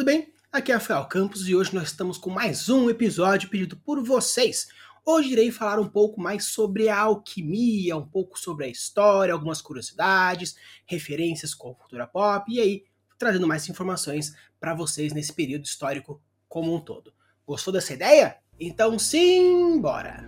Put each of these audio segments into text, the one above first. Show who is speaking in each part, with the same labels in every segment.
Speaker 1: tudo bem? Aqui é Rafael Campos e hoje nós estamos com mais um episódio pedido por vocês. Hoje irei falar um pouco mais sobre a alquimia, um pouco sobre a história, algumas curiosidades, referências com a cultura pop e aí trazendo mais informações para vocês nesse período histórico como um todo. Gostou dessa ideia? Então sim, bora!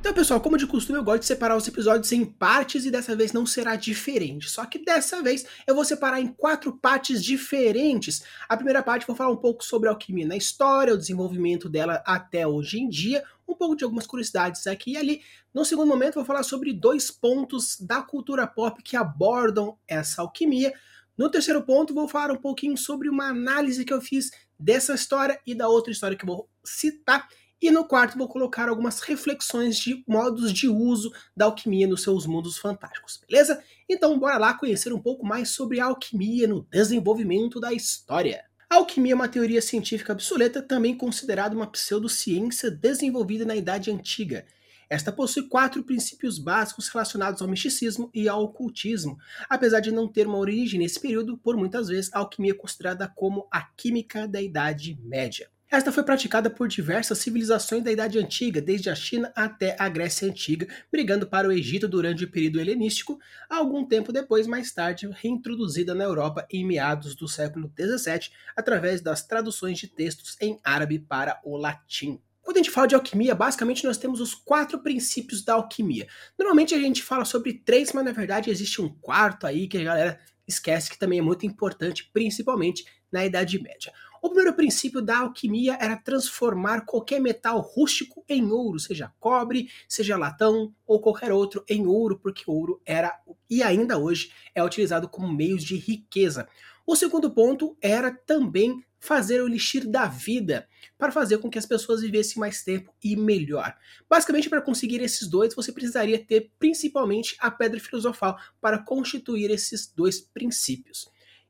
Speaker 1: Então, pessoal, como de costume, eu gosto de separar os episódios em partes e dessa vez não será diferente. Só que dessa vez eu vou separar em quatro partes diferentes. A primeira parte vou falar um pouco sobre a alquimia na história, o desenvolvimento dela até hoje em dia, um pouco de algumas curiosidades aqui e ali. No segundo momento, vou falar sobre dois pontos da cultura pop que abordam essa alquimia. No terceiro ponto, vou falar um pouquinho sobre uma análise que eu fiz dessa história e da outra história que eu vou citar. E no quarto vou colocar algumas reflexões de modos de uso da alquimia nos seus mundos fantásticos, beleza? Então bora lá conhecer um pouco mais sobre a alquimia no desenvolvimento da história. A alquimia é uma teoria científica obsoleta, também considerada uma pseudociência desenvolvida na Idade Antiga. Esta possui quatro princípios básicos relacionados ao misticismo e ao ocultismo. Apesar de não ter uma origem nesse período, por muitas vezes a alquimia é considerada como a química da Idade Média. Esta foi praticada por diversas civilizações da Idade Antiga, desde a China até a Grécia Antiga, brigando para o Egito durante o período helenístico, algum tempo depois, mais tarde, reintroduzida na Europa em meados do século XVII, através das traduções de textos em árabe para o latim. Quando a gente fala de alquimia, basicamente nós temos os quatro princípios da alquimia. Normalmente a gente fala sobre três, mas na verdade existe um quarto aí que a galera esquece que também é muito importante, principalmente na Idade Média. O primeiro princípio da alquimia era transformar qualquer metal rústico em ouro, seja cobre, seja latão ou qualquer outro em ouro, porque ouro era e ainda hoje é utilizado como meio de riqueza. O segundo ponto era também fazer o elixir da vida, para fazer com que as pessoas vivessem mais tempo e melhor. Basicamente, para conseguir esses dois, você precisaria ter principalmente a pedra filosofal para constituir esses dois princípios.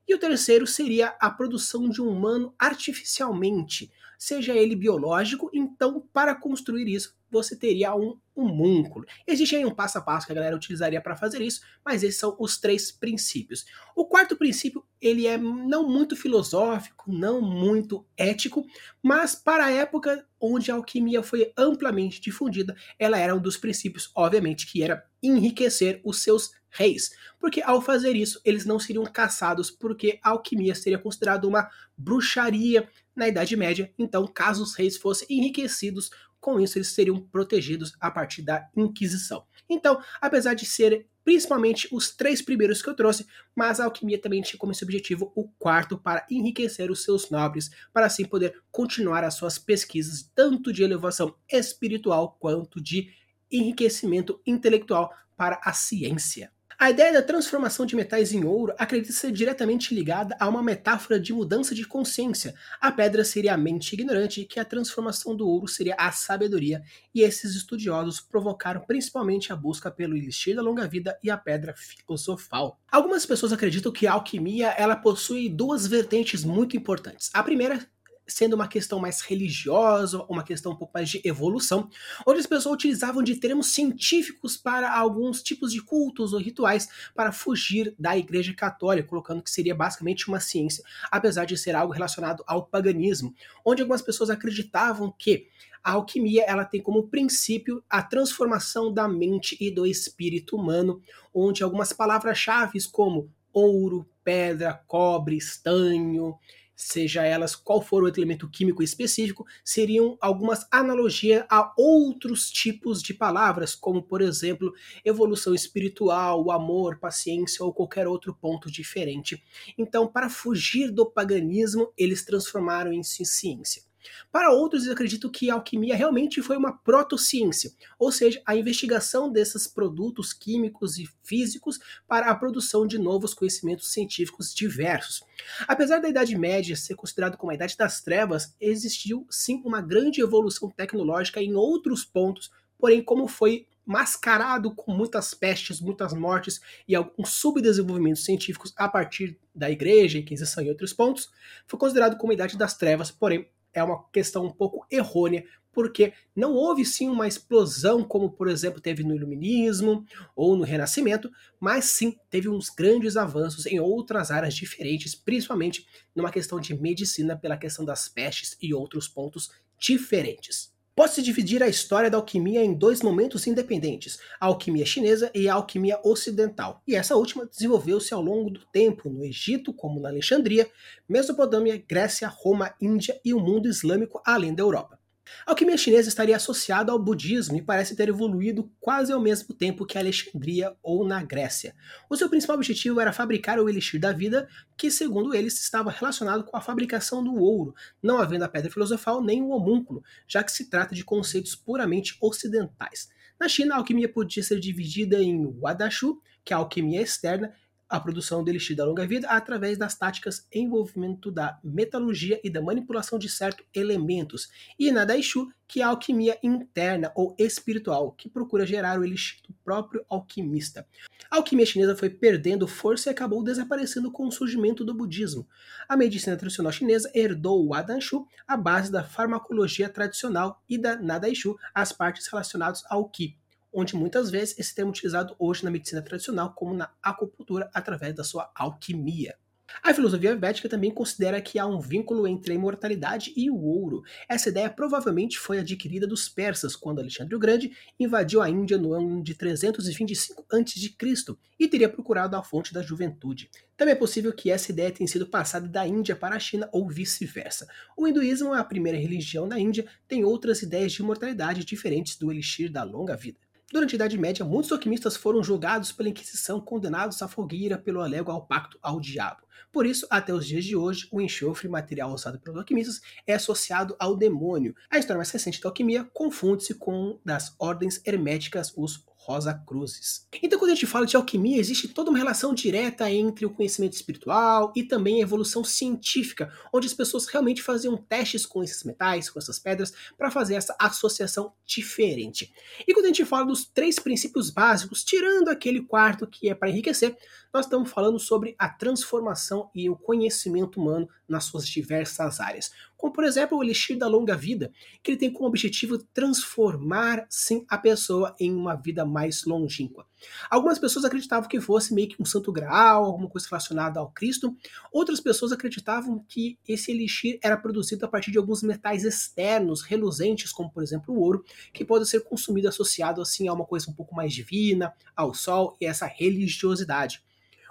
Speaker 1: E o terceiro seria a produção de um humano artificialmente, seja ele biológico, então para construir isso você teria um homúnculo. Existe aí um passo a passo que a galera utilizaria para fazer isso, mas esses são os três princípios. O quarto princípio, ele é não muito filosófico, não muito ético, mas para a época onde a alquimia foi amplamente difundida, ela era um dos princípios, obviamente, que era enriquecer os seus reis, porque ao fazer isso, eles não seriam caçados, porque a alquimia seria considerada uma bruxaria na Idade Média, então caso os reis fossem enriquecidos com isso, eles seriam protegidos a partir da Inquisição. Então, apesar de ser principalmente os três primeiros que eu trouxe, mas a alquimia também tinha como esse objetivo o quarto para enriquecer os seus nobres, para assim poder continuar as suas pesquisas, tanto de elevação espiritual quanto de enriquecimento intelectual para a ciência. A ideia da transformação de metais em ouro acredita ser diretamente ligada a uma metáfora de mudança de consciência. A pedra seria a mente ignorante, que a transformação do ouro seria a sabedoria, e esses estudiosos provocaram principalmente a busca pelo elixir da longa vida e a pedra filosofal. Algumas pessoas acreditam que a alquimia ela possui duas vertentes muito importantes. A primeira sendo uma questão mais religiosa, uma questão um pouco mais de evolução, onde as pessoas utilizavam de termos científicos para alguns tipos de cultos ou rituais para fugir da Igreja Católica, colocando que seria basicamente uma ciência, apesar de ser algo relacionado ao paganismo, onde algumas pessoas acreditavam que a alquimia ela tem como princípio a transformação da mente e do espírito humano, onde algumas palavras-chave como ouro, pedra, cobre, estanho, seja elas qual for o elemento químico específico, seriam algumas analogias a outros tipos de palavras, como por exemplo, evolução espiritual, amor, paciência ou qualquer outro ponto diferente. Então, para fugir do paganismo, eles transformaram isso em ciência. Para outros, eu acredito que a alquimia realmente foi uma protociência, ou seja, a investigação desses produtos químicos e físicos para a produção de novos conhecimentos científicos diversos. Apesar da Idade Média ser considerado como a Idade das Trevas, existiu sim uma grande evolução tecnológica em outros pontos, porém, como foi mascarado com muitas pestes, muitas mortes e alguns subdesenvolvimentos científicos a partir da Igreja, Inquisição e outros pontos, foi considerado como a Idade das Trevas, porém é uma questão um pouco errônea, porque não houve sim uma explosão como, por exemplo, teve no Iluminismo ou no Renascimento, mas sim teve uns grandes avanços em outras áreas diferentes, principalmente numa questão de medicina, pela questão das pestes e outros pontos diferentes. Pode-se dividir a história da alquimia em dois momentos independentes, a alquimia chinesa e a alquimia ocidental. E essa última desenvolveu-se ao longo do tempo no Egito, como na Alexandria, Mesopotâmia, Grécia, Roma, Índia e o mundo islâmico além da Europa. A alquimia chinesa estaria associada ao budismo e parece ter evoluído quase ao mesmo tempo que Alexandria ou na Grécia. O seu principal objetivo era fabricar o elixir da vida, que, segundo eles, estava relacionado com a fabricação do ouro, não havendo a pedra filosofal nem o homúnculo, já que se trata de conceitos puramente ocidentais. Na China, a alquimia podia ser dividida em Wadashu, que é a alquimia externa, a produção do elixir da longa vida através das táticas envolvimento da metalurgia e da manipulação de certos elementos, e na Daishu, que é a alquimia interna ou espiritual, que procura gerar o elixir do próprio alquimista. A alquimia chinesa foi perdendo força e acabou desaparecendo com o surgimento do budismo. A medicina tradicional chinesa herdou o Adanshu, a base da farmacologia tradicional, e da Nadaishu, as partes relacionadas ao Qi onde muitas vezes esse termo é utilizado hoje na medicina tradicional como na acupuntura através da sua alquimia. A filosofia védica também considera que há um vínculo entre a imortalidade e o ouro. Essa ideia provavelmente foi adquirida dos persas quando Alexandre o Grande invadiu a Índia no ano de 325 a.C. e teria procurado a fonte da juventude. Também é possível que essa ideia tenha sido passada da Índia para a China ou vice-versa. O hinduísmo a primeira religião na Índia, tem outras ideias de imortalidade diferentes do elixir da longa vida. Durante a Idade Média, muitos alquimistas foram julgados pela Inquisição, condenados à fogueira pelo alego ao pacto ao diabo. Por isso, até os dias de hoje, o enxofre material usado pelos alquimistas é associado ao demônio. A história mais recente da alquimia confunde-se com das ordens herméticas, os Rosa Cruzes. Então, quando a gente fala de alquimia, existe toda uma relação direta entre o conhecimento espiritual e também a evolução científica, onde as pessoas realmente faziam testes com esses metais, com essas pedras, para fazer essa associação diferente. E quando a gente fala dos três princípios básicos, tirando aquele quarto que é para enriquecer, nós estamos falando sobre a transformação e o conhecimento humano nas suas diversas áreas. Como, por exemplo, o Elixir da Longa Vida, que ele tem como objetivo transformar, sim, a pessoa em uma vida mais longínqua. Algumas pessoas acreditavam que fosse meio que um santo graal, alguma coisa relacionada ao Cristo. Outras pessoas acreditavam que esse elixir era produzido a partir de alguns metais externos, reluzentes, como por exemplo o ouro, que pode ser consumido associado assim a uma coisa um pouco mais divina, ao sol e essa religiosidade.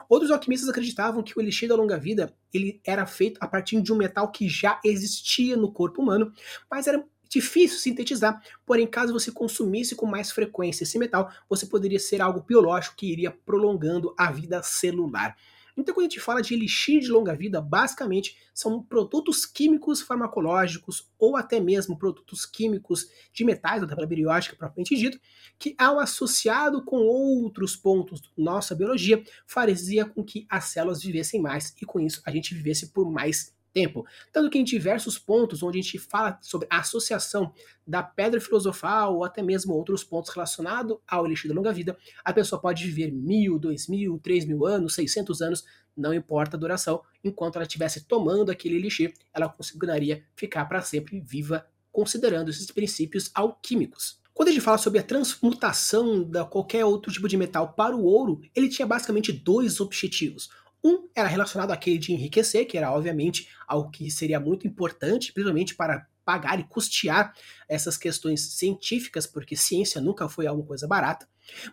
Speaker 1: Outros alquimistas acreditavam que o elixir da longa vida ele era feito a partir de um metal que já existia no corpo humano, mas era difícil sintetizar, porém caso você consumisse com mais frequência esse metal, você poderia ser algo biológico que iria prolongando a vida celular. Então, quando a gente fala de elixir de longa vida, basicamente são produtos químicos farmacológicos ou até mesmo produtos químicos de metais, da tabela periódica propriamente dito, que ao associado com outros pontos da nossa biologia, fazia com que as células vivessem mais e com isso a gente vivesse por mais tempo. Tanto que em diversos pontos onde a gente fala sobre a associação da pedra filosofal ou até mesmo outros pontos relacionados ao elixir da longa vida, a pessoa pode viver mil, dois mil, três mil anos, seiscentos anos, não importa a duração, enquanto ela estivesse tomando aquele elixir, ela conseguiria ficar para sempre viva, considerando esses princípios alquímicos. Quando a gente fala sobre a transmutação de qualquer outro tipo de metal para o ouro, ele tinha basicamente dois objetivos. Um era relacionado àquele de enriquecer, que era obviamente algo que seria muito importante, principalmente para pagar e custear essas questões científicas, porque ciência nunca foi alguma coisa barata,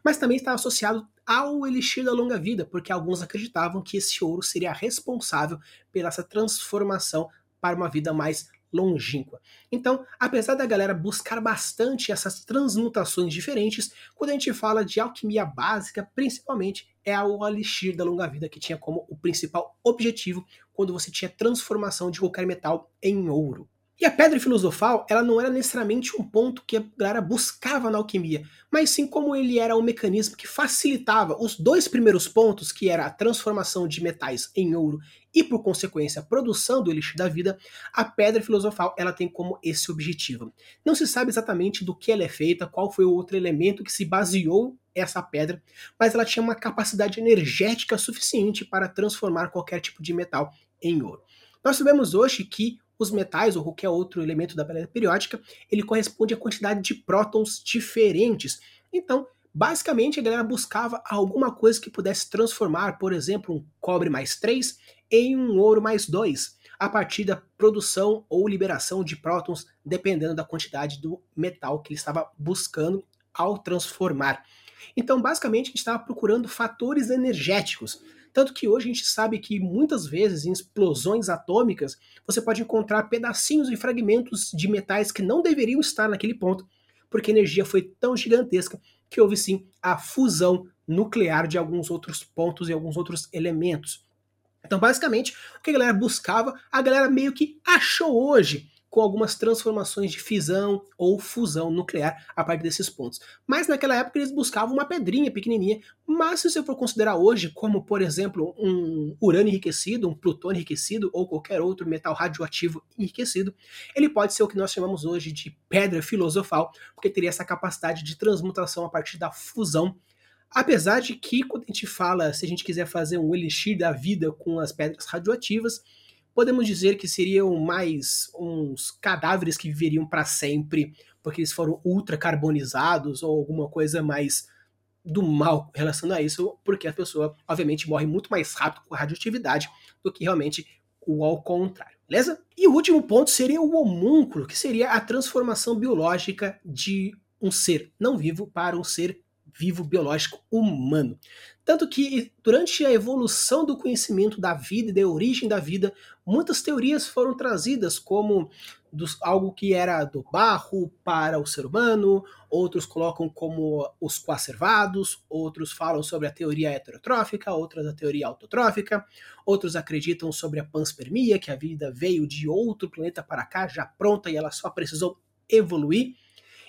Speaker 1: mas também estava associado ao elixir da longa vida, porque alguns acreditavam que esse ouro seria responsável pela essa transformação para uma vida mais longínqua. Então, apesar da galera buscar bastante essas transmutações diferentes, quando a gente fala de alquimia básica, principalmente é o elixir da longa vida que tinha como o principal objetivo quando você tinha transformação de qualquer metal em ouro. E a pedra filosofal, ela não era necessariamente um ponto que a galera buscava na alquimia, mas sim como ele era um mecanismo que facilitava os dois primeiros pontos, que era a transformação de metais em ouro e, por consequência, a produção do elixir da vida, a pedra filosofal ela tem como esse objetivo. Não se sabe exatamente do que ela é feita, qual foi o outro elemento que se baseou essa pedra, mas ela tinha uma capacidade energética suficiente para transformar qualquer tipo de metal em ouro. Nós sabemos hoje que os metais ou qualquer outro elemento da tabela periódica, ele corresponde a quantidade de prótons diferentes. Então, basicamente, a galera buscava alguma coisa que pudesse transformar, por exemplo, um cobre mais 3 em um ouro mais 2, a partir da produção ou liberação de prótons, dependendo da quantidade do metal que ele estava buscando ao transformar. Então, basicamente, a gente estava procurando fatores energéticos. Tanto que hoje a gente sabe que muitas vezes em explosões atômicas você pode encontrar pedacinhos e fragmentos de metais que não deveriam estar naquele ponto, porque a energia foi tão gigantesca que houve sim a fusão nuclear de alguns outros pontos e alguns outros elementos. Então, basicamente, o que a galera buscava, a galera meio que achou hoje com algumas transformações de fisão ou fusão nuclear a partir desses pontos. Mas naquela época eles buscavam uma pedrinha pequenininha, mas se você for considerar hoje como, por exemplo, um urânio enriquecido, um plutônio enriquecido ou qualquer outro metal radioativo enriquecido, ele pode ser o que nós chamamos hoje de pedra filosofal, porque teria essa capacidade de transmutação a partir da fusão Apesar de que, quando a gente fala, se a gente quiser fazer um elixir da vida com as pedras radioativas, podemos dizer que seriam mais uns cadáveres que viveriam para sempre, porque eles foram ultra carbonizados ou alguma coisa mais do mal relacionado a isso, porque a pessoa, obviamente, morre muito mais rápido com a radioatividade do que realmente o ao contrário, beleza? E o último ponto seria o homúnculo, que seria a transformação biológica de um ser não vivo para um ser vivo biológico humano. Tanto que, durante a evolução do conhecimento da vida e da origem da vida, muitas teorias foram trazidas como dos, algo que era do barro para o ser humano, outros colocam como os coacervados, outros falam sobre a teoria heterotrófica, outras a teoria autotrófica, outros acreditam sobre a panspermia, que a vida veio de outro planeta para cá já pronta e ela só precisou evoluir.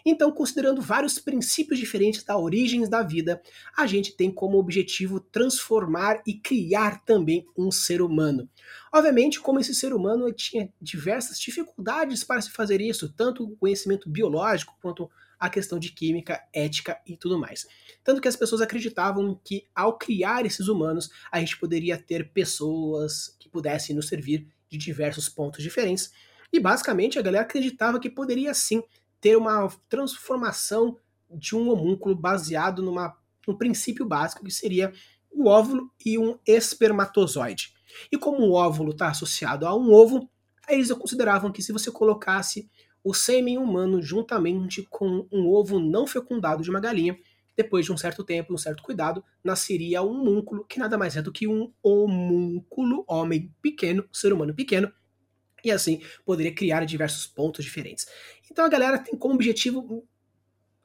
Speaker 1: Então, considerando vários princípios diferentes da origem da vida, a gente tem como objetivo transformar e criar também um ser humano. Obviamente, como esse ser humano tinha diversas dificuldades para se fazer isso, tanto o conhecimento biológico quanto a questão de química, ética e tudo mais. Tanto que as pessoas acreditavam que ao criar esses humanos, a gente poderia ter pessoas que pudessem nos servir de diversos pontos diferentes. E basicamente a galera acreditava que poderia sim ter uma transformação de um homúnculo baseado numa, num princípio básico que seria o óvulo e um espermatozoide. E como o óvulo está associado a um ovo, eles consideravam que se você colocasse o sêmen humano juntamente com um ovo não fecundado de uma galinha, depois de um certo tempo, um certo cuidado, nasceria um homúnculo, que nada mais é do que um homúnculo, homem pequeno, ser humano pequeno, e assim poderia criar diversos pontos diferentes. Então a galera tem como objetivo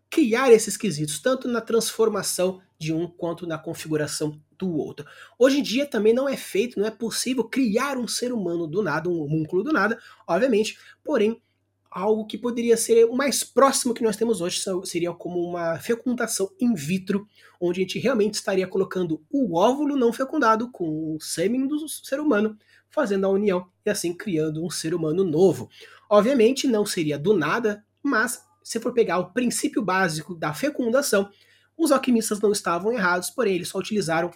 Speaker 1: criar esses quesitos, tanto na transformação de um quanto na configuração do outro. Hoje em dia também não é feito, não é possível criar um ser humano do nada, um homúnculo do nada, obviamente, porém algo que poderia ser o mais próximo que nós temos hoje seria como uma fecundação in vitro, onde a gente realmente estaria colocando o óvulo não fecundado com o sêmen do ser humano, fazendo a união e assim criando um ser humano novo. Obviamente não seria do nada, mas se for pegar o princípio básico da fecundação, os alquimistas não estavam errados, porém eles só utilizaram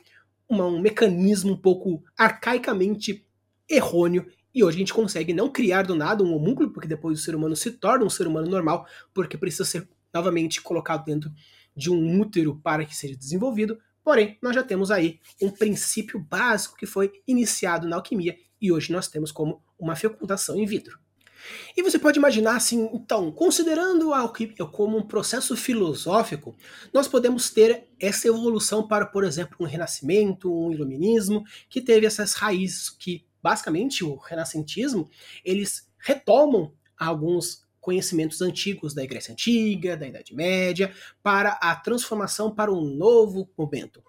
Speaker 1: uma, um mecanismo um pouco arcaicamente errôneo e hoje a gente consegue não criar do nada um homúnculo, porque depois o ser humano se torna um ser humano normal, porque precisa ser novamente colocado dentro de um útero para que seja desenvolvido. Porém, nós já temos aí um princípio básico que foi iniciado na alquimia e hoje nós temos como uma fecundação in vitro. E você pode imaginar assim, então, considerando a alquimia como um processo filosófico, nós podemos ter essa evolução para, por exemplo, um renascimento, um iluminismo, que teve essas raízes que basicamente o renascentismo, eles retomam alguns conhecimentos antigos da Grécia Antiga, da Idade Média, para a transformação para um novo momento.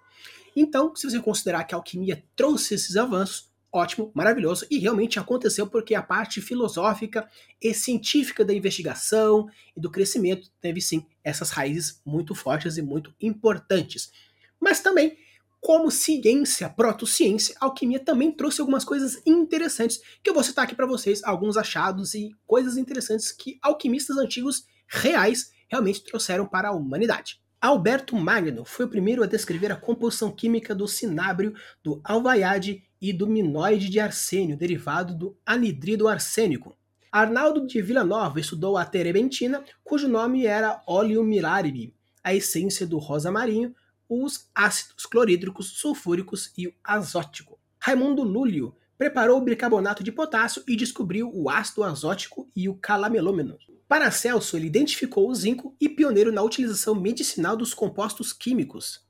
Speaker 1: Então, se você considerar que a alquimia trouxe esses avanços, ótimo, maravilhoso, e realmente aconteceu porque a parte filosófica e científica da investigação e do crescimento teve sim essas raízes muito fortes e muito importantes. Mas também como ciência, protociência, alquimia também trouxe algumas coisas interessantes que eu vou citar aqui para vocês, alguns achados e coisas interessantes que alquimistas antigos reais realmente trouxeram para a humanidade. Alberto Magno foi o primeiro a descrever a composição química do cinábrio, do alvaiade e do minoide de arsênio, derivado do anidrido arsênico. Arnaldo de Villanova estudou a terebentina, cujo nome era Oleum milaribi, a essência do rosa marinho, os ácidos clorídricos, sulfúricos e o azótico. Raimundo Lúlio preparou o bicarbonato de potássio e descobriu o ácido azótico e o calamelômeno. Paracelso ele identificou o zinco e pioneiro na utilização medicinal dos compostos químicos.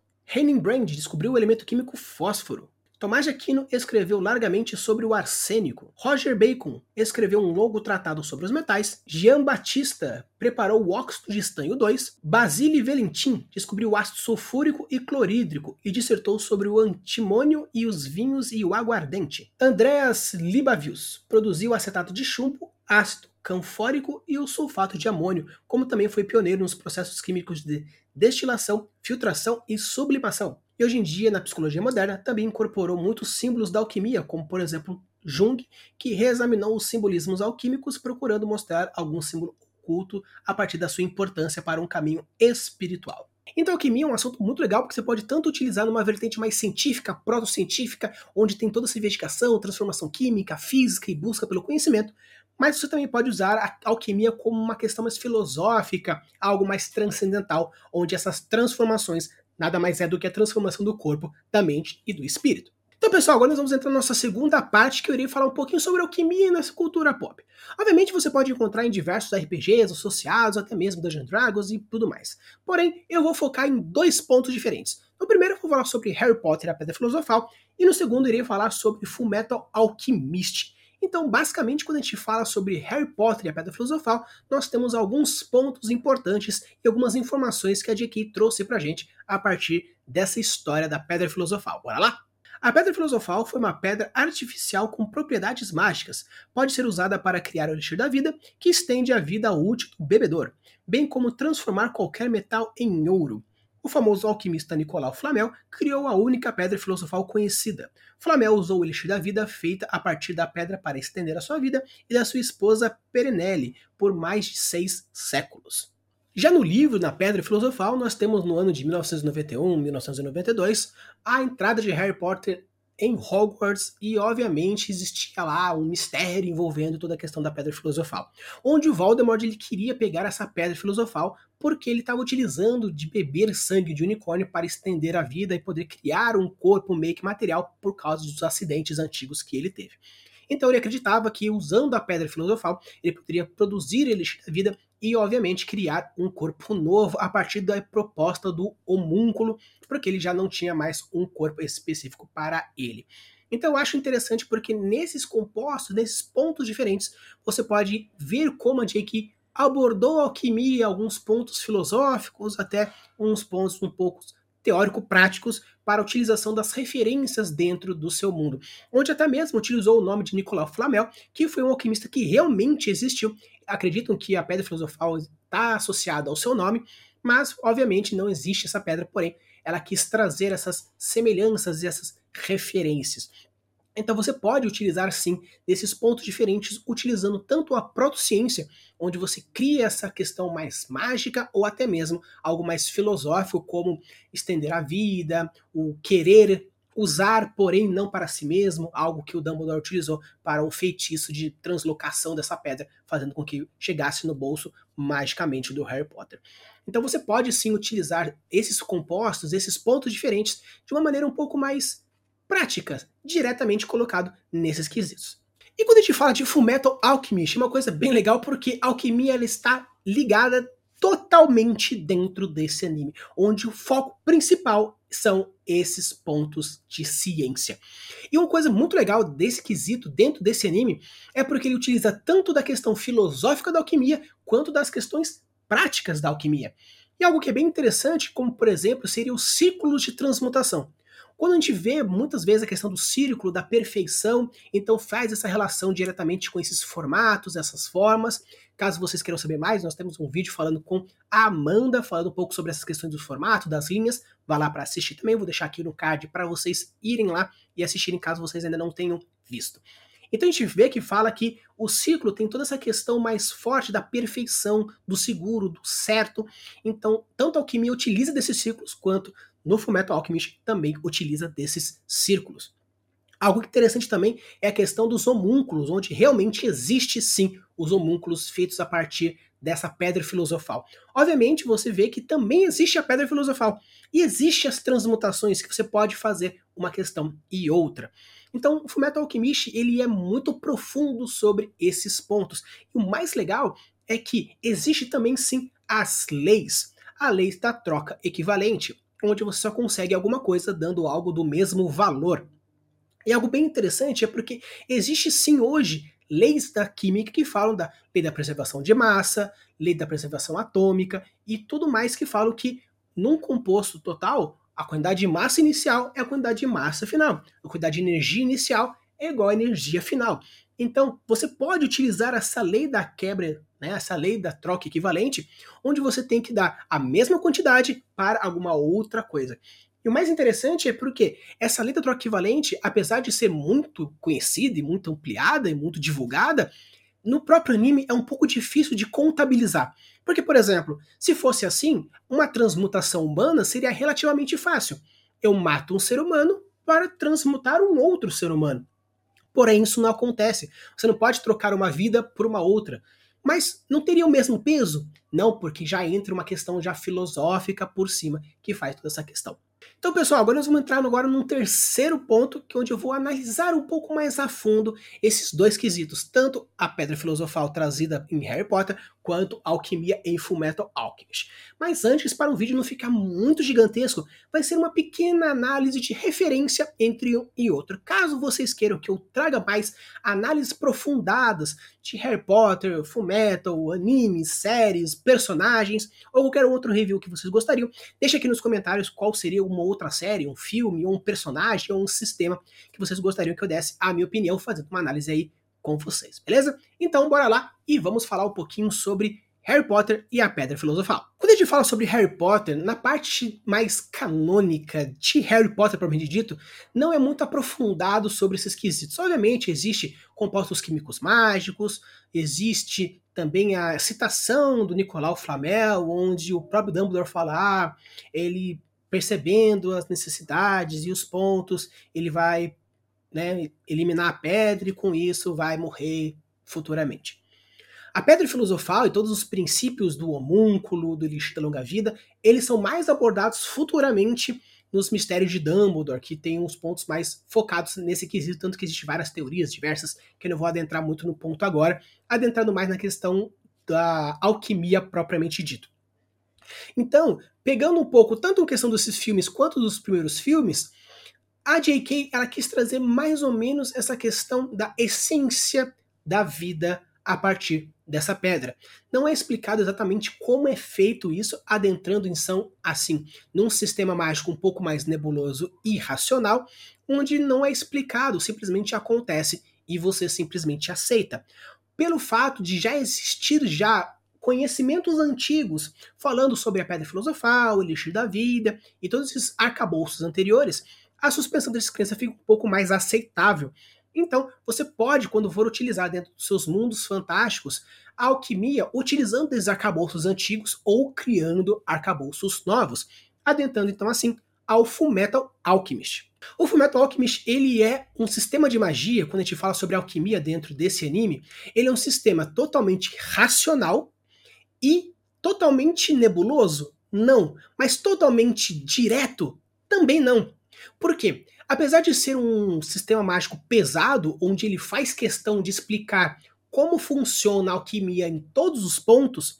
Speaker 1: Brand descobriu o elemento químico fósforo. Tomás de Aquino escreveu largamente sobre o arsênico. Roger Bacon escreveu um longo tratado sobre os metais. Jean Batista preparou o óxido de estanho 2. Basile Valentin descobriu o ácido sulfúrico e clorídrico e dissertou sobre o antimônio e os vinhos e o aguardente. Andreas Libavius produziu acetato de chumbo, ácido canfórico e o sulfato de amônio, como também foi pioneiro nos processos químicos de destilação, filtração e sublimação. E hoje em dia, na psicologia moderna, também incorporou muitos símbolos da alquimia, como por exemplo Jung, que reexaminou os simbolismos alquímicos procurando mostrar algum símbolo oculto a partir da sua importância para um caminho espiritual. Então, alquimia é um assunto muito legal porque você pode tanto utilizar numa vertente mais científica, proto-científica, onde tem toda essa investigação, transformação química, física e busca pelo conhecimento, mas você também pode usar a alquimia como uma questão mais filosófica, algo mais transcendental, onde essas transformações nada mais é do que a transformação do corpo, da mente e do espírito. Então, pessoal, agora nós vamos entrar na nossa segunda parte, que eu irei falar um pouquinho sobre alquimia nessa cultura pop. Obviamente, você pode encontrar em diversos RPGs associados, até mesmo Dungeons Dragons e tudo mais. Porém, eu vou focar em dois pontos diferentes. No primeiro, eu vou falar sobre Harry Potter e a Pedra Filosofal, e no segundo, irei falar sobre Fullmetal Alchemist. Então, basicamente, quando a gente fala sobre Harry Potter e a Pedra Filosofal, nós temos alguns pontos importantes e algumas informações que a J.K. trouxe pra gente a partir dessa história da Pedra Filosofal. Bora lá? A Pedra Filosofal foi uma pedra artificial com propriedades mágicas. Pode ser usada para criar o Elixir da Vida, que estende a vida útil do bebedor, bem como transformar qualquer metal em ouro o famoso alquimista Nicolau Flamel criou a única pedra filosofal conhecida. Flamel usou o elixir da vida feita a partir da pedra para estender a sua vida e da sua esposa Perenelle por mais de seis séculos. Já no livro, na Pedra Filosofal, nós temos no ano de 1991, 1992, a entrada de Harry Potter em Hogwarts e obviamente existia lá um mistério envolvendo toda a questão da pedra filosofal, onde o Voldemort ele queria pegar essa pedra filosofal porque ele estava utilizando de beber sangue de unicórnio para estender a vida e poder criar um corpo meio que material por causa dos acidentes antigos que ele teve. Então ele acreditava que usando a pedra filosofal ele poderia produzir elixir da vida e, obviamente, criar um corpo novo a partir da proposta do homúnculo, porque ele já não tinha mais um corpo específico para ele. Então eu acho interessante porque nesses compostos, nesses pontos diferentes, você pode ver como a J.K. abordou a alquimia, alguns pontos filosóficos, até uns pontos um pouco teórico-práticos para a utilização das referências dentro do seu mundo, onde até mesmo utilizou o nome de Nicolau Flamel, que foi um alquimista que realmente existiu. Acreditam que a pedra filosofal está associada ao seu nome, mas obviamente não existe essa pedra, porém ela quis trazer essas semelhanças e essas referências. Então você pode utilizar sim desses pontos diferentes, utilizando tanto a protociência, onde você cria essa questão mais mágica, ou até mesmo algo mais filosófico, como estender a vida, o querer usar, porém não para si mesmo, algo que o Dumbledore utilizou para um feitiço de translocação dessa pedra, fazendo com que chegasse no bolso magicamente do Harry Potter. Então você pode sim utilizar esses compostos, esses pontos diferentes, de uma maneira um pouco mais prática, diretamente colocado nesses quesitos. E quando a gente fala de Fullmetal Alchemist, é uma coisa bem legal porque a alquimia ela está ligada totalmente dentro desse anime, onde o foco principal são esses pontos de ciência. E uma coisa muito legal desse quesito dentro desse anime é porque ele utiliza tanto da questão filosófica da alquimia quanto das questões práticas da alquimia. E algo que é bem interessante, como por exemplo, seria os ciclos de transmutação. Quando a gente vê muitas vezes a questão do círculo, da perfeição, então faz essa relação diretamente com esses formatos, essas formas. Caso vocês queiram saber mais, nós temos um vídeo falando com a Amanda, falando um pouco sobre essas questões do formato, das linhas. Vá lá para assistir também, vou deixar aqui no card para vocês irem lá e assistirem caso vocês ainda não tenham visto. Então a gente vê que fala que o ciclo tem toda essa questão mais forte da perfeição, do seguro, do certo. Então, tanto a alquimia utiliza desses ciclos, quanto no Fullmetal Alchemist também utiliza desses círculos. Algo interessante também é a questão dos homúnculos, onde realmente existe sim os homúnculos feitos a partir dessa pedra filosofal. Obviamente, você vê que também existe a pedra filosofal e existe as transmutações que você pode fazer uma questão e outra. Então, o Fullmetal Alchemist, ele é muito profundo sobre esses pontos. E o mais legal é que existe também sim as leis. A lei da troca equivalente, onde você só consegue alguma coisa dando algo do mesmo valor. E algo bem interessante é porque existe sim hoje leis da química que falam da lei da preservação de massa, lei da preservação atômica e tudo mais que falam que num composto total, a quantidade de massa inicial é a quantidade de massa final. A quantidade de energia inicial é igual à energia final. Então, você pode utilizar essa lei da quebra, né, essa lei da troca equivalente, onde você tem que dar a mesma quantidade para alguma outra coisa. E o mais interessante é porque essa lei da troca equivalente, apesar de ser muito conhecida e muito ampliada e muito divulgada, no próprio anime é um pouco difícil de contabilizar. Porque, por exemplo, se fosse assim, uma transmutação humana seria relativamente fácil. Eu mato um ser humano para transmutar um outro ser humano. Porém, isso não acontece. Você não pode trocar uma vida por uma outra. Mas não teria o mesmo peso? Não, porque já entra uma questão já filosófica por cima que faz toda essa questão. Então, pessoal, agora nós vamos entrar agora num terceiro ponto, que é onde eu vou analisar um pouco mais a fundo esses dois quesitos, tanto a pedra filosofal trazida em Harry Potter, quanto alquimia em Fullmetal Alchemist. Mas antes, para o vídeo não ficar muito gigantesco, vai ser uma pequena análise de referência entre um e outro. Caso vocês queiram que eu traga mais análises profundadas de Harry Potter, Fullmetal, animes, séries, personagens, ou qualquer outro review que vocês gostariam, deixa aqui nos comentários qual seria uma outra série, um filme, ou um personagem, ou um sistema que vocês gostariam que eu desse a minha opinião, fazendo uma análise aí com vocês, beleza? Então bora lá e vamos falar um pouquinho sobre Harry Potter e a Pedra Filosofal. Quando a gente fala sobre Harry Potter, na parte mais canônica de Harry Potter, propriamente dito, não é muito aprofundado sobre esses quesitos. Obviamente, existe compostos químicos mágicos, existe também a citação do Nicolau Flamel, onde o próprio Dumbledore fala, ah, ele percebendo as necessidades e os pontos, ele vai né, eliminar a pedra e com isso vai morrer futuramente. A pedra filosofal e todos os princípios do homúnculo, do lixo da longa vida, eles são mais abordados futuramente nos mistérios de Dumbledore, que tem uns pontos mais focados nesse quesito, tanto que existem várias teorias diversas, que eu não vou adentrar muito no ponto agora, adentrando mais na questão da alquimia propriamente dito. Então, pegando um pouco tanto a questão desses filmes quanto dos primeiros filmes, a J.K. ela quis trazer mais ou menos essa questão da essência da vida a partir dessa pedra. Não é explicado exatamente como é feito isso, adentrando em São assim, num sistema mágico um pouco mais nebuloso e racional, onde não é explicado, simplesmente acontece e você simplesmente aceita. Pelo fato de já existir já conhecimentos antigos falando sobre a pedra filosofal, o lixo da vida e todos esses arcabouços anteriores, a suspensão da descrença fica um pouco mais aceitável. Então, você pode, quando for utilizar dentro dos seus mundos fantásticos, a alquimia utilizando esses arcabouços antigos ou criando arcabouços novos, adentrando então assim ao Fullmetal Alchemist. O Fullmetal Alchemist, ele é um sistema de magia, quando a gente fala sobre alquimia dentro desse anime, ele é um sistema totalmente racional e totalmente nebuloso? Não, mas totalmente direto? Também não. Por quê? Apesar de ser um sistema mágico pesado, onde ele faz questão de explicar como funciona a alquimia em todos os pontos,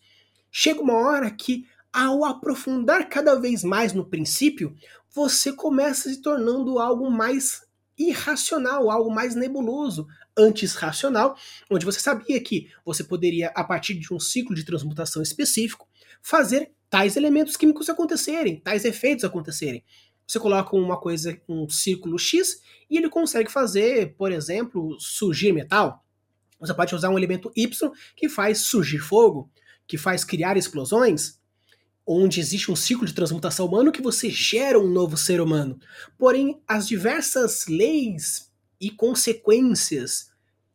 Speaker 1: chega uma hora que, ao aprofundar cada vez mais no princípio, você começa se tornando algo mais irracional, algo mais nebuloso, antes racional, onde você sabia que você poderia, a partir de um ciclo de transmutação específico, fazer tais elementos químicos acontecerem, tais efeitos acontecerem. Você coloca uma coisa, um círculo X, e ele consegue fazer, por exemplo, surgir metal. Você pode usar um elemento Y que faz surgir fogo, que faz criar explosões, onde existe um ciclo de transmutação humano que você gera um novo ser humano. Porém, as diversas leis e consequências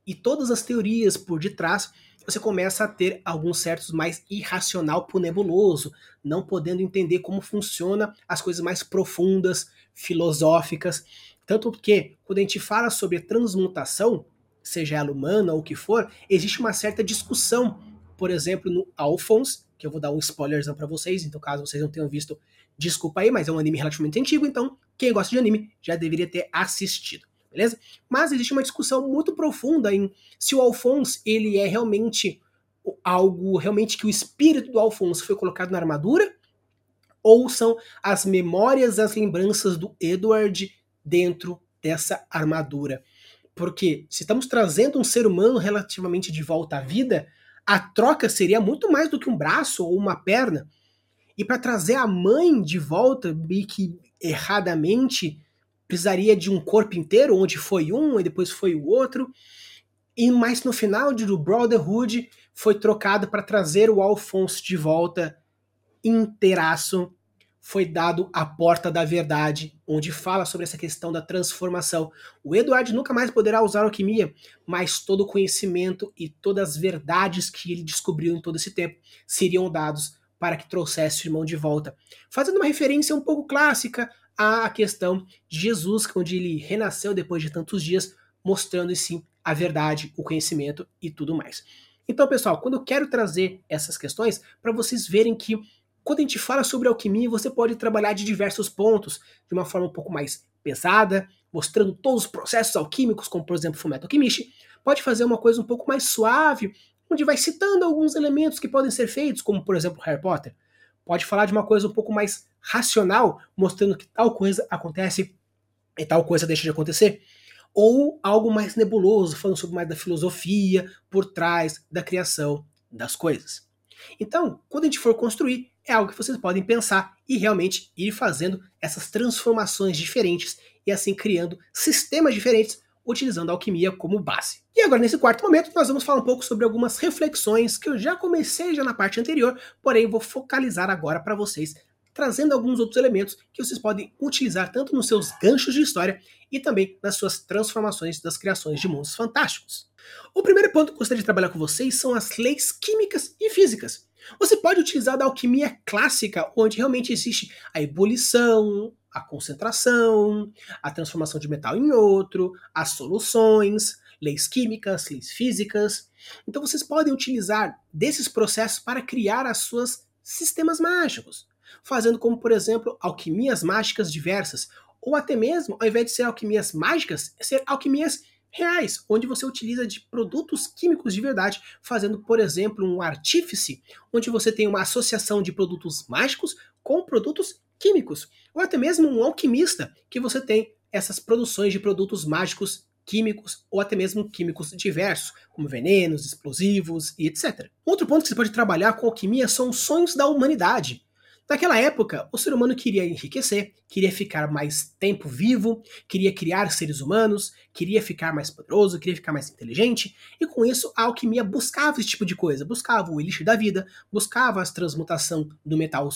Speaker 1: e todas as teorias por detrás você começa a ter alguns certos mais irracional pro nebuloso, não podendo entender como funciona as coisas mais profundas, filosóficas. Tanto que, quando a gente fala sobre transmutação, seja ela humana ou o que for, existe uma certa discussão. Por exemplo, no Alphonse, que eu vou dar um spoilerzão para vocês, então caso vocês não tenham visto, desculpa aí, mas é um anime relativamente antigo, então quem gosta de anime já deveria ter assistido, beleza? Mas existe uma discussão muito profunda em se o Alphonse ele é realmente algo realmente que o espírito do Alphonse foi colocado na armadura ou são as memórias, as lembranças do Edward dentro dessa armadura. Porque se estamos trazendo um ser humano relativamente de volta à vida, a troca seria muito mais do que um braço ou uma perna. E para trazer a mãe de volta, meio que erradamente, precisaria de um corpo inteiro, onde foi um e depois foi o outro. E mais no final do Brotherhood foi trocado para trazer o Alphonse de volta inteiraço foi dado a porta da verdade, onde fala sobre essa questão da transformação. O Eduardo nunca mais poderá usar alquimia, mas todo o conhecimento e todas as verdades que ele descobriu em todo esse tempo seriam dados para que trouxesse o irmão de volta. Fazendo uma referência um pouco clássica à questão de Jesus, onde ele renasceu depois de tantos dias, mostrando sim a verdade, o conhecimento e tudo mais. Então, pessoal, quando eu quero trazer essas questões, para vocês verem que quando a gente fala sobre alquimia, você pode trabalhar de diversos pontos, de uma forma um pouco mais pesada, mostrando todos os processos alquímicos, como por exemplo Fumeto Alquimiste. Pode fazer uma coisa um pouco mais suave, onde vai citando alguns elementos que podem ser feitos, como por exemplo Harry Potter. Pode falar de uma coisa um pouco mais racional, mostrando que tal coisa acontece e tal coisa deixa de acontecer. Ou algo mais nebuloso, falando sobre mais da filosofia por trás da criação das coisas. Então, quando a gente for construir, é algo que vocês podem pensar e realmente ir fazendo essas transformações diferentes e assim criando sistemas diferentes utilizando a alquimia como base. E agora, nesse quarto momento, nós vamos falar um pouco sobre algumas reflexões que eu já comecei já na parte anterior, porém vou focalizar agora para vocês, trazendo alguns outros elementos que vocês podem utilizar tanto nos seus ganchos de história e também nas suas transformações das criações de mundos fantásticos. O primeiro ponto que eu gostaria de trabalhar com vocês são as leis químicas e físicas. Você pode utilizar da alquimia clássica, onde realmente existe a ebulição, a concentração, a transformação de metal em outro, as soluções, leis químicas, leis físicas. Então vocês podem utilizar desses processos para criar as suas sistemas mágicos, fazendo como, por exemplo, alquimias mágicas diversas, ou até mesmo, ao invés de ser alquimias mágicas, ser alquimias reais, onde você utiliza de produtos químicos de verdade, fazendo, por exemplo, um artífice, onde você tem uma associação de produtos mágicos com produtos químicos, ou até mesmo um alquimista, que você tem essas produções de produtos mágicos químicos ou até mesmo químicos diversos, como venenos, explosivos e etc. Outro ponto que você pode trabalhar com alquimia são os sonhos da humanidade. Naquela época, o ser humano queria enriquecer, queria ficar mais tempo vivo, queria criar seres humanos, queria ficar mais poderoso, queria ficar mais inteligente, e com isso a alquimia buscava esse tipo de coisa, buscava o elixir da vida, buscava a transmutação do metal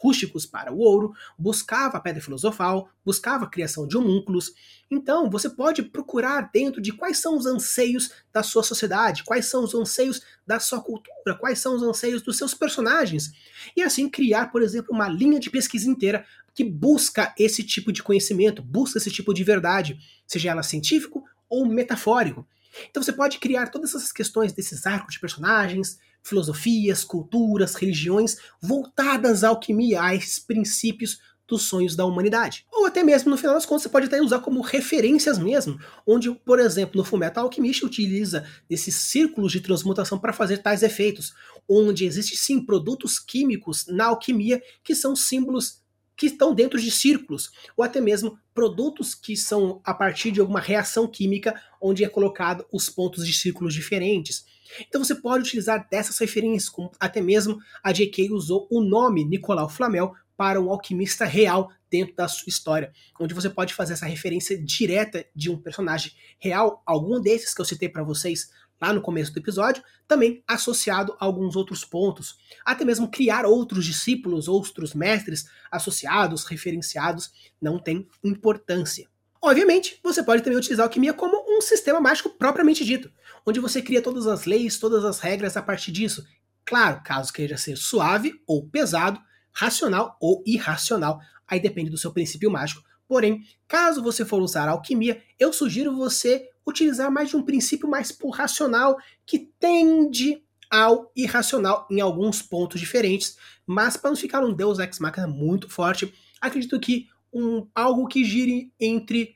Speaker 1: rústicos para o ouro, buscava a pedra filosofal, buscava a criação de homúnculos. Então, você pode procurar dentro de quais são os anseios da sua sociedade, quais são os anseios da sua cultura, quais são os anseios dos seus personagens, e assim criar, por exemplo, uma linha de pesquisa inteira que busca esse tipo de conhecimento, busca esse tipo de verdade, seja ela científico ou metafórico. Então você pode criar todas essas questões desses arcos de personagens, filosofias, culturas, religiões voltadas à alquimia, a esses princípios dos sonhos da humanidade. Ou até mesmo, no final das contas, você pode até usar como referências mesmo, onde, por exemplo, no Fullmetal Alchemist utiliza esses círculos de transmutação para fazer tais efeitos, onde existem sim produtos químicos na alquimia que são símbolos que estão dentro de círculos, ou até mesmo produtos que são a partir de alguma reação química, onde é colocado os pontos de círculos diferentes. Então você pode utilizar dessas referências, como até mesmo a J.K. usou o nome Nicolau Flamel para um alquimista real dentro da sua história, onde você pode fazer essa referência direta de um personagem real, algum desses que eu citei para vocês lá no começo do episódio, também associado a alguns outros pontos, até mesmo criar outros discípulos, outros mestres associados, referenciados, não tem importância. Obviamente, você pode também utilizar a alquimia como um sistema mágico propriamente dito, onde você cria todas as leis, todas as regras a partir disso. Claro, caso queira ser suave ou pesado, racional ou irracional, aí depende do seu princípio mágico, Porém, caso você for usar alquimia, eu sugiro você utilizar mais de um princípio mais por racional que tende ao irracional em alguns pontos diferentes, mas para não ficar um Deus Ex Machina muito forte, acredito que um, algo que gire entre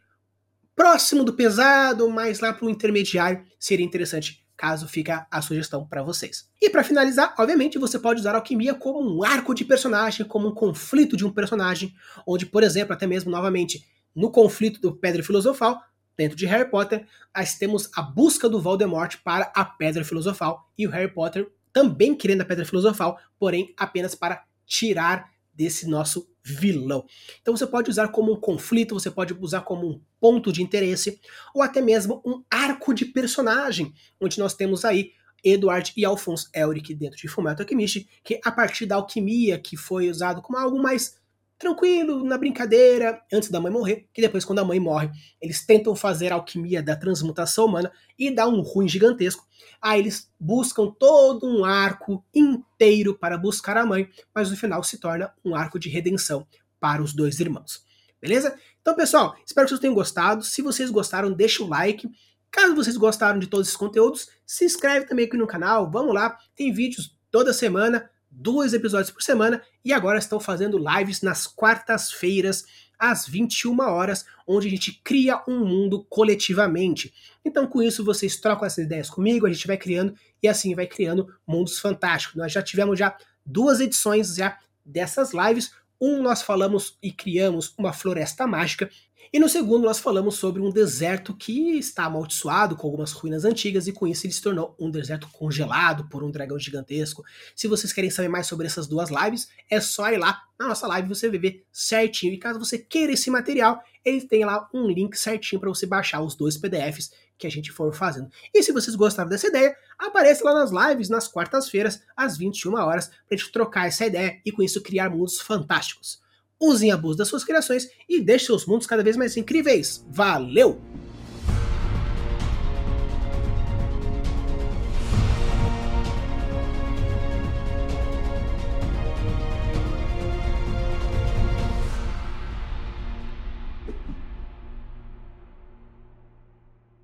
Speaker 1: próximo do pesado, mais lá para o intermediário, seria interessante caso fica a sugestão para vocês. E para finalizar, obviamente, você pode usar alquimia como um arco de personagem, como um conflito de um personagem, onde, por exemplo, até mesmo novamente no conflito do Pedra Filosofal, dentro de Harry Potter, nós temos a busca do Voldemort para a Pedra Filosofal e o Harry Potter também querendo a Pedra Filosofal, porém apenas para tirar desse nosso vilão. Então você pode usar como um conflito, você pode usar como um ponto de interesse, ou até mesmo um arco de personagem, onde nós temos aí Edward e Alphonse Elric dentro de Fullmetal Alchemist, que a partir da alquimia, que foi usado como algo mais tranquilo, na brincadeira, antes da mãe morrer, que depois, quando a mãe morre, eles tentam fazer a alquimia da transmutação humana e dá um ruim gigantesco. Aí eles buscam todo um arco inteiro para buscar a mãe, mas no final se torna um arco de redenção para os dois irmãos. Beleza? Então, pessoal, espero que vocês tenham gostado. Se vocês gostaram, deixa o like. Caso vocês gostaram de todos esses conteúdos, se inscreve também aqui no canal. Vamos lá, tem vídeos toda semana dois episódios por semana e agora estão fazendo lives nas quartas-feiras às 21 horas, onde a gente cria um mundo coletivamente. Então, com isso, vocês trocam essas ideias comigo, a gente vai criando e assim vai criando mundos fantásticos. Nós já tivemos já duas edições já dessas lives. Um nós falamos e criamos uma floresta mágica e no segundo, nós falamos sobre um deserto que está amaldiçoado com algumas ruínas antigas e com isso ele se tornou um deserto congelado por um dragão gigantesco. Se vocês querem saber mais sobre essas duas lives, é só ir lá na nossa live você vai ver certinho. E caso você queira esse material, ele tem lá um link certinho para você baixar os dois PDFs que a gente for fazendo. E se vocês gostaram dessa ideia, apareça lá nas lives nas quartas-feiras, às 21 horas, para a gente trocar essa ideia e com isso criar mundos fantásticos usem a abuso das suas criações e deixe seus mundos cada vez mais incríveis. Valeu!